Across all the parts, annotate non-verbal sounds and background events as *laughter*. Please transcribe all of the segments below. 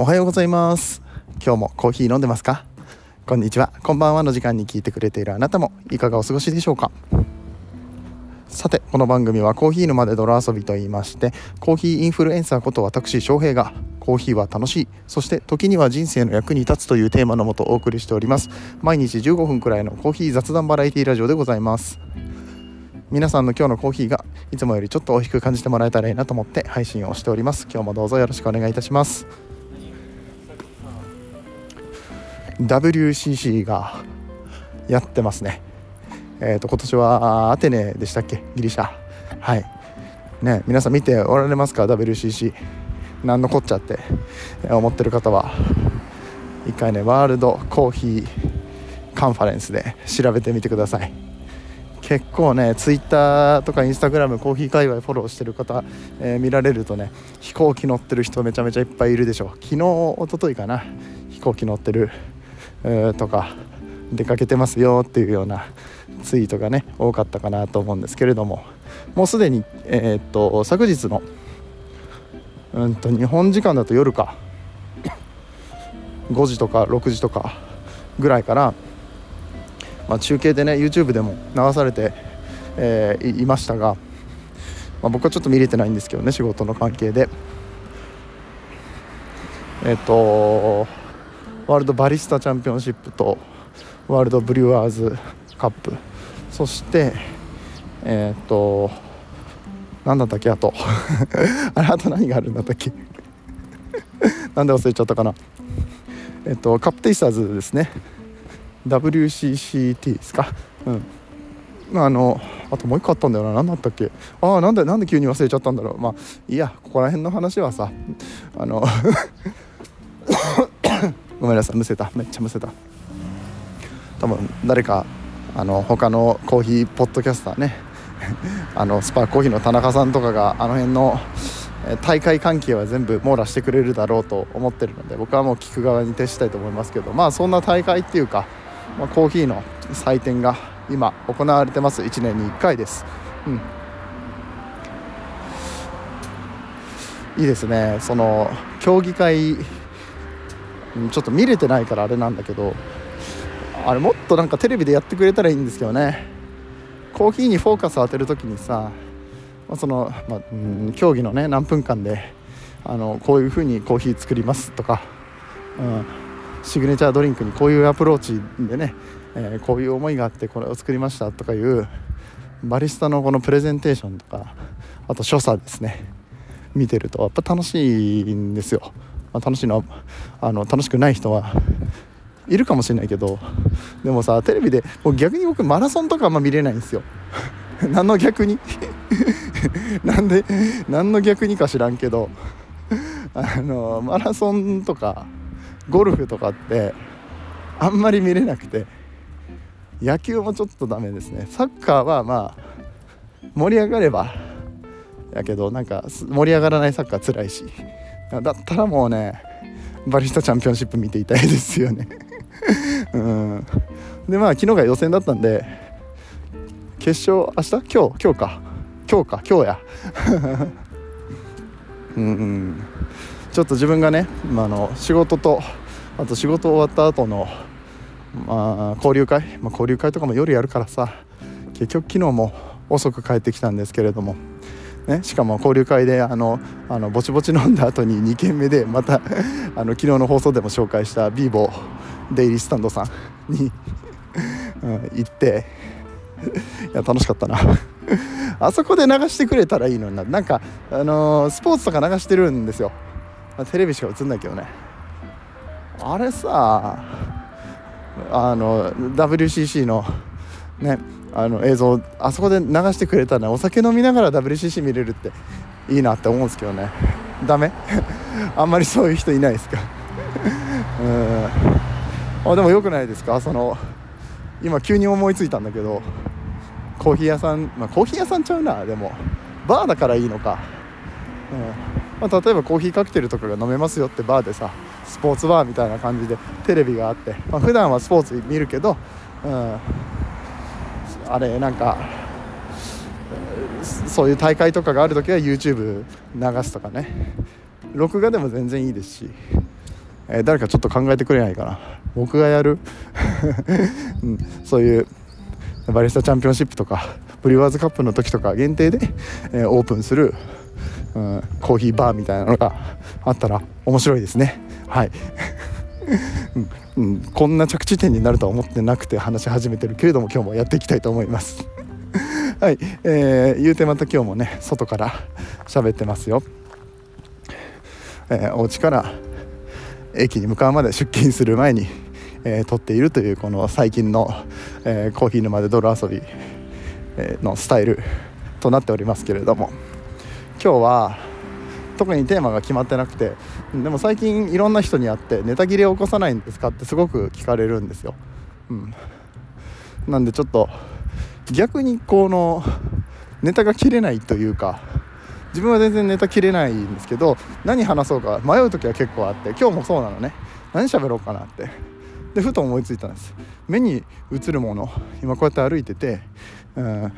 おはようございます。今日もコーヒー飲んでますか？こんにちは。こんばんはの時間に聞いてくれているあなたもいかがお過ごしでしょうか？さてこの番組はコーヒー沼で泥遊びと言いましてコーヒーインフルエンサーこと私翔平がコーヒーは楽しいそして時には人生の役に立つというテーマのもとお送りしております。毎日15分くらいのコーヒー雑談バラエティラジオでございます。皆さんの今日のコーヒーがいつもよりちょっと美味しく感じてもらえたらいいなと思って配信をしております。今日もどうぞよろしくお願いいたします。WCC がやってますね。えーと、今年はアテネでしたっけ？ギリシャ。はい。ね皆さん見ておられますか？WCC 何のこっちゃって。思ってる方は。一回ねワールドコーヒーカンファレンスで調べてみてください。結構ねツイッターとかインスタグラムコーヒー界隈フォローしてる方、えー、見られるとね飛行機乗ってる人めちゃめちゃいっぱいいるでしょう。昨日一昨日かな？飛行機乗ってる、とか出かけてますよっていうようなツイートがね多かったかなと思うんですけれどももうすでに、えー、っと昨日のうんと日本時間だと夜か5時とか6時とかぐらいから、まあ、中継でね YouTube でも流されて、えー、いましたが、まあ、僕はちょっと見れてないんですけどね仕事の関係で。えっ、とワールドバリスタチャンピオンシップとワールドブリュワーズカップ。そしてえっ、と何だったっけあと。*laughs* あれあと何があるんだったっけ？*laughs* なんで忘れちゃったかな？えっとカップテイスターズですね。WCCT ですか？うん。あのあともう一個あったんだよな。何だったっけ？ああなんでなんで急に忘れちゃったんだろう。まあいいや。ここら辺の話はさ。あのごめんなさい。むせた。めっちゃむせた。多分誰かあの他のコーヒーポッドキャスターね。*laughs* あのスパーコーヒーの田中さんとかがあの辺の大会関係は全部網羅してくれるだろうと思ってるので僕はもう聞く側に徹したいと思いますけどまあそんな大会っていうか、まあ、コーヒーの祭典が今行われてます。1年に1回です、うん、いいですね。その競技会ちょっと見れてないからあれなんだけどあれもっとなんかテレビでやってくれたらいいんですけどね。コーヒーにフォーカス当てる時にさ、ま、その、まあ、うん競技のね何分間であのこういう風にコーヒー作りますとか、うん、シグネチャードリンクにこういうアプローチでね、えー、こういう思いがあってこれを作りましたとかいうバリスタのこのプレゼンテーションとかあと所作ですね。見てるとやっぱ楽しいんですよ、まあ、楽しいのはあの楽しくない人はいるかもしれないけどでもさテレビでもう逆に僕マラソンとかあんま見れないんですよ。*laughs* 何の逆に？*laughs* なんで何の逆にか知らんけどあのマラソンとかゴルフとかってあんまり見れなくて野球もちょっとダメですね。サッカーはまあ盛り上がればやけどなんか盛り上がらないサッカー辛いし。だったらもうねバリスタチャンピオンシップ見ていたいですよね。*laughs* うん。でまあ昨日が予選だったんで決勝明日？今日今日か。今日か今日や。*laughs* うん、うん、ちょっと自分がね、まあ、の仕事とあと仕事終わった後のまあ交流会、まあ、交流会とかも夜やるからさ。結局昨日も遅く帰ってきたんですけれども。ね、しかも交流会であのあのぼちぼち飲んだ後に2軒目でまた *laughs* あの昨日の放送でも紹介したビーボーデイリースタンドさんにうん、行っていや楽しかったな。あそこで流してくれたらいいのにな。なんかあのー、スポーツとか流してるんですよ、まあ、テレビしか映んないけどね。あれさあの WCC のねあの映像あそこで流してくれたらお酒飲みながら WCC 見れるっていいなって思うんですけどね。ダメ？*laughs* あんまりそういう人いないですか？うん。あでもよくないですか？その今急に思いついたんだけど。コーヒー屋さんまあコーヒー屋さんちゃうな。でもバーだからいいのか、うん。まあ、例えばコーヒーカクテルとかが飲めますよってバーでさスポーツバーみたいな感じでテレビがあって、まあ、普段はスポーツ見るけど、うん、あれなんかそういう大会とかがある時は YouTube 流すとかね。録画でも全然いいですし。えー、誰かちょっと考えてくれないかな。僕がやる、*laughs* うん、そういうバリスタチャンピオンシップとかブリュワーズカップの時とか限定で、えー、オープンする、うん、コーヒーバーみたいなのがあったら面白いですね。はい。うん、こんな着地点になるとは思ってなくて話し始めてるけれども今日もやっていきたいと思います。*laughs* はい、えー、言うてまた今日もね外から喋ってますよ、えー、お家から駅に向かうまで出勤する前に、えー、撮っているというこの最近の、えー、コーヒー沼で泥遊びのスタイルとなっておりますけれども今日は特にテーマが決まってなくてでも最近いろんな人に会ってネタ切れを起こさないんですかってすごく聞かれるんですよ、うん、なんでちょっと逆にこのネタが切れないというか自分は全然ネタ切れないんですけど何話そうか迷う時は結構あって今日もそうなのね。何喋ろうかなって。でふと思いついたんです。目に映るもの今こうやって歩いてて、うん、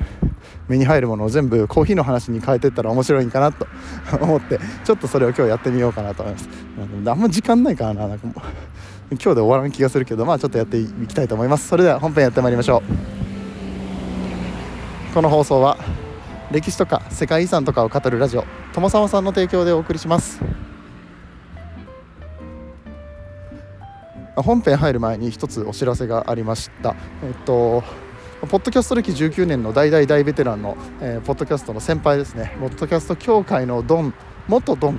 目に入るものを全部コーヒーの話に変えてったら面白いんかなと *laughs* 思ってちょっとそれを今日やってみようかなと思います。あんま時間ないからななんかもう。今日で終わらん気がするけどまあちょっとやっていきたいと思います。それでは本編やってまいりましょう。この放送は歴史とか世界遺産とかを語るラジオ友沢さんの提供でお送りします。本編入る前に一つお知らせがありました。えっとポッドキャスト歴19年の大大大ベテランの、えー、ポッドキャストの先輩ですね。ポッドキャスト協会のドン元ドン。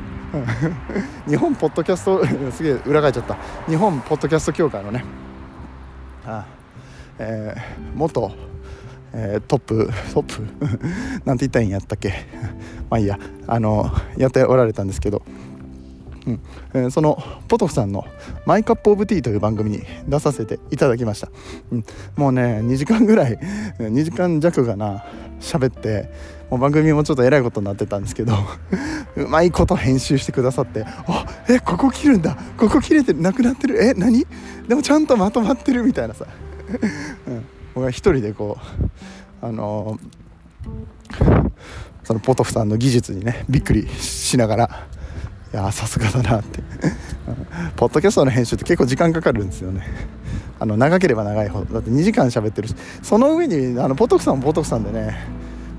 *laughs* 日本ポッドキャスト *laughs* すげえ裏返っちゃった。日本ポッドキャスト協会のね。あ、えー、元、えー、トップトップ？*laughs* なんて言ったらいいんやったっけ？まあいいや。あのやっておられたんですけど。うん。えー、そのポトフさんの「マイカップオブティー」という番組に出させていただきました、うん、もうね2時間ぐらい2時間弱がな喋ってもう番組もちょっとえらいことになってたんですけど *laughs* うまいこと編集してくださって「あえここ切るんだ。ここ切れてなくなってる。え何？でもちゃんとまとまってる」みたいなさ、*laughs* うん、僕は一人でこうあのー、そのポトフさんの技術にねびっくりしながらいやさすがだなって。*laughs* ポッドキャストの編集って結構時間かかるんですよね。あの長ければ長いほど。だって2時間喋ってるし。その上にあのポトフさんもポトフさんでね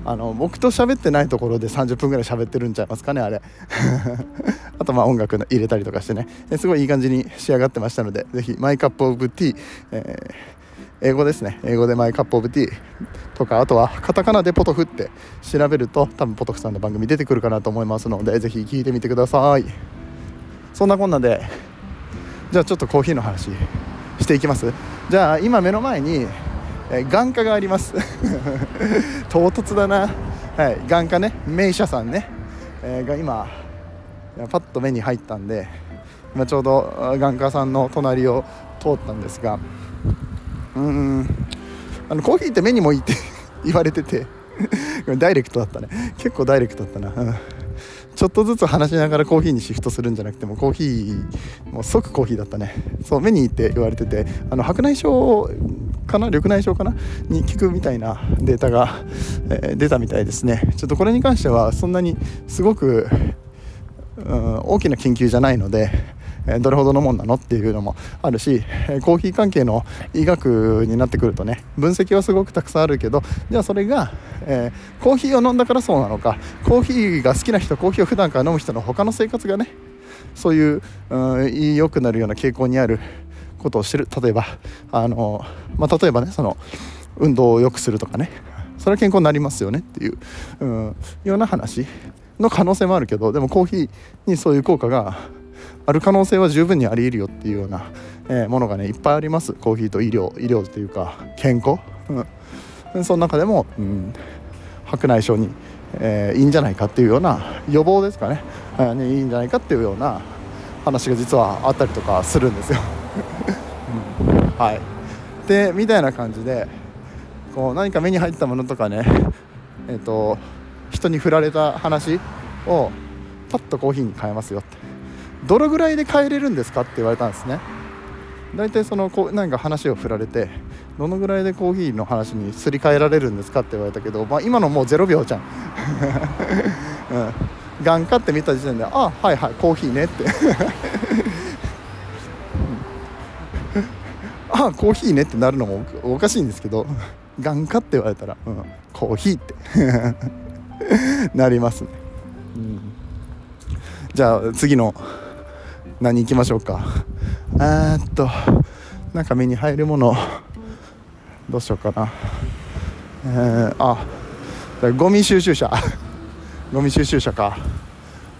あの僕と喋ってないところで30分ぐらい喋ってるんちゃいますかねあれ。*laughs* あとまあ音楽の入れたりとかしてね。すごいいい感じに仕上がってましたのでぜひマイカップオブティー、えー英語ですね。英語でマイカップオブティーとかあとはカタカナでポトフって調べると多分ポトフさんの番組出てくるかなと思いますのでぜひ聞いてみてください。そんなこんなでじゃあちょっとコーヒーの話していきます。じゃあ今目の前に、え眼科があります。*laughs* 唐突だな、はい、眼科ね。名車さんね、えー、が今パッと目に入ったんで今ちょうど眼科さんの隣を通ったんですがうん。あのコーヒーって目にもいいって *laughs* 言われてて。*laughs* ダイレクトだったね。結構ダイレクトだったな、うん、ちょっとずつ話しながらコーヒーにシフトするんじゃなくてもコーヒーもう即コーヒーだったね。そう目にいいって言われててあの白内障かな？緑内障かな？に効くみたいなデータが、えー、出たみたいですね。ちょっとこれに関してはそんなにすごく、うん、大きな研究じゃないのでどれほどのもんなのっていうのもあるしコーヒー関係の医学になってくるとね分析はすごくたくさんあるけどじゃあそれが、えー、コーヒーを飲んだからそうなのかコーヒーが好きな人コーヒーを普段から飲む人の他の生活がねそういう、うん、良くなるような傾向にあることを知る。例えばあの、まあ、例えばねその運動を良くするとかねそれは健康になりますよねっていう、うん、ような話の可能性もあるけどでもコーヒーにそういう効果がある可能性は十分にありえるよっていうような、えー、ものがねいっぱいあります。コーヒーと医療医療っていうか健康、うん、その中でも、うん、白内障に、えー、いいんじゃないかっていうような予防ですかね、えー、いいんじゃないかっていうような話が実はあったりとかするんですよ、*laughs* うん、はい。でみたいな感じでこう何か目に入ったものとかねえっ、ー、と人に振られた話をパッとコーヒーに変えますよって。どのぐらいで帰れるんですかって言われたんですね。大体そのこうなんか話を振られてどのぐらいでコーヒーの話にすり替えられるんですかって言われたけど、まあ、今のもう0秒じゃん、うん、眼科って見た時点であはいはいコーヒーねって。ああコーヒーねってなるのもおかしいんですけど眼科って言われたら、うん、コーヒーって。*laughs* なりますね、うん、じゃあ次の何行きましょうか。えっとなんか目に入るもの。どうしようかな。えー、あゴミ収集車。*laughs* ゴミ収集車か。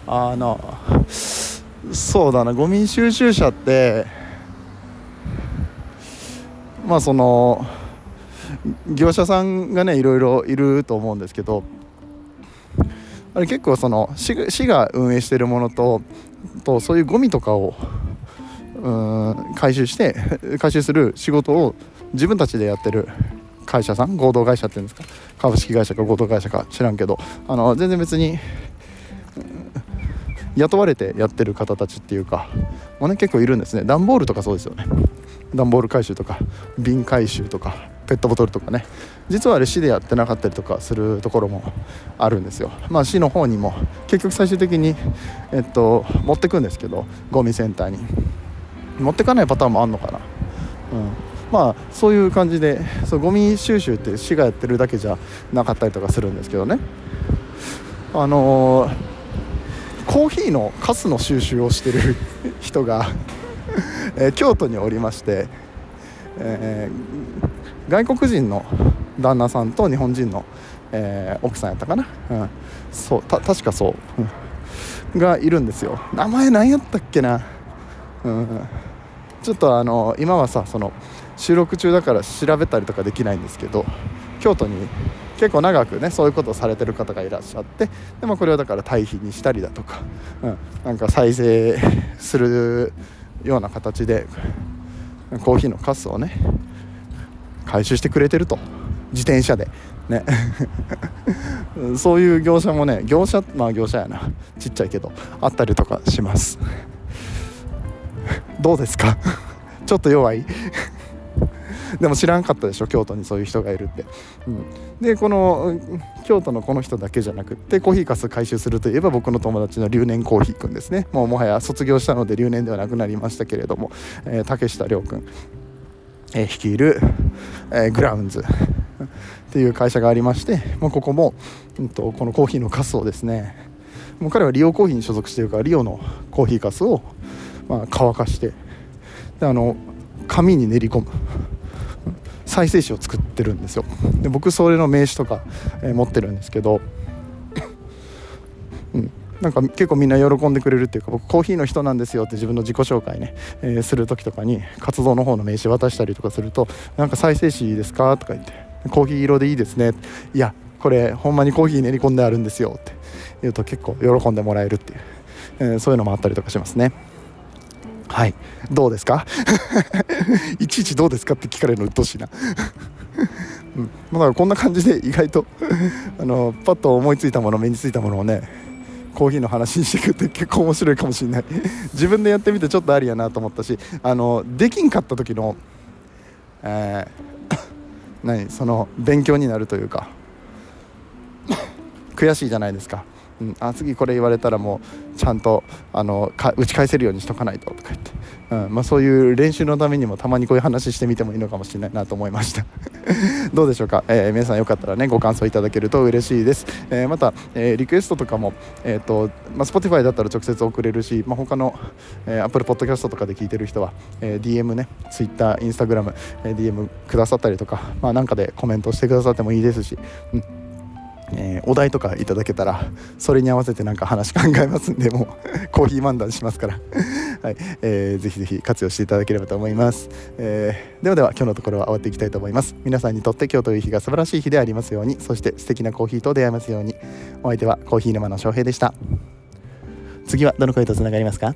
あのそうだな。ゴミ収集車ってまあその業者さんがねいろいろいると思うんですけどあれ結構その市市が運営してるものととそういうゴミとかをうん回収して *laughs* 回収する仕事を自分たちでやってる会社さん合同会社っていうんですか株式会社か合同会社か知らんけどあの全然別に雇われてやってる方たちっていうかもう、ね、結構いるんですね。段ボールとかそうですよね。段ボール回収とか瓶回収とかペットボトルとかね。実はあれ市でやってなかったりとかするところもあるんですよ。まあ市の方にも結局最終的に、えっと、持ってくんですけどゴミセンターに。持ってかないパターンもあんのかな。うん。まあそういう感じでそうゴミ収集って市がやってるだけじゃなかったりとかするんですけどね。あのー、コーヒーのカスの収集をしてる人がえー、京都におりまして、えー、外国人の旦那さんと日本人の、えー、奥さんやったかな、うん、そう確かそう、がいるんですよ。名前何やったっけな、うん、ちょっとあの今はさその収録中だから調べたりとかできないんですけど京都に結構長くねそういうことをされてる方がいらっしゃってでもこれをだから堆肥にしたりだとか、うん、なんか再生するような形でコーヒーのカスをね回収してくれてると。自転車で。ね。*laughs* そういう業者もね業者まあ業者やな。ちっちゃいけどあったりとかします。*laughs* どうですか？*laughs* ちょっと弱い？でも知らんかったでしょ？京都にそういう人がいるって、うん、でこの京都のこの人だけじゃなくってコーヒーかす回収するといえば僕の友達の留年コーヒーくんですね。もうもはや卒業したので留年ではなくなりましたけれども、えー、竹下涼君、えー、率いる、えー、グラウンズ。っていう会社がありましてもうここも、うんと、このコーヒーのカスをですねもう彼はリオコーヒーに所属しているからリオのコーヒーかすを、まあ、乾かしてであの紙に練り込む再生紙を作ってるんですよ。で僕それの名刺とか、えー、持ってるんですけど、うん、なんか結構みんな喜んでくれるっていうか僕コーヒーの人なんですよって自分の自己紹介ね、えー、する時とかに活動の方の名刺渡したりとかすると「なんか再生紙ですか?」とか言って「コーヒー色でいいですね」いやこれほんまにコーヒー練り込んであるんですよって。言うと結構喜んでもらえるっていう、えー、そういうのもあったりとかしますね。はい。どうですか？*laughs* いちいちどうですかって聞かれるの鬱陶しいな？*laughs* うん、だからこんな感じで意外と *laughs* あのパッと思いついたもの目についたものをねコーヒーの話にしていくって結構面白いかもしれない。自分でやってみてちょっとありやなと思ったしあのできんかった時の、えー、何その勉強になるというか。*coughs* 悔しいじゃないですか。うん、あ次これ言われたらもうちゃんとあのか打ち返せるようにしとかないととか言って、うんまあ、そういう練習のためにもたまにこういう話してみてもいいのかもしれないなと思いました。*laughs* どうでしょうか、えー、皆さんよかったらねご感想いただけると嬉しいです、えー、また、えー、リクエストとかも、えーとまあ、Spotify だったら直接送れるし、まあ、他の、えー、Apple Podcast とかで聞いてる人は、えー、DM ね Twitter、Instagram、えー、DM くださったりとか、まあ、なんかでコメントしてくださってもいいですし、うん。えー、お題とかいただけたらそれに合わせてなんか話考えますんでもう *laughs* コーヒー漫談しますから。*laughs* はい、えー、ぜひぜひ活用していただければと思います、えー、ではでは今日のところは終わっていきたいと思います。皆さんにとって今日という日が素晴らしい日でありますようにそして素敵なコーヒーと出会いますように。お相手はコーヒー沼の翔平でした。次はどの声とつながりますか？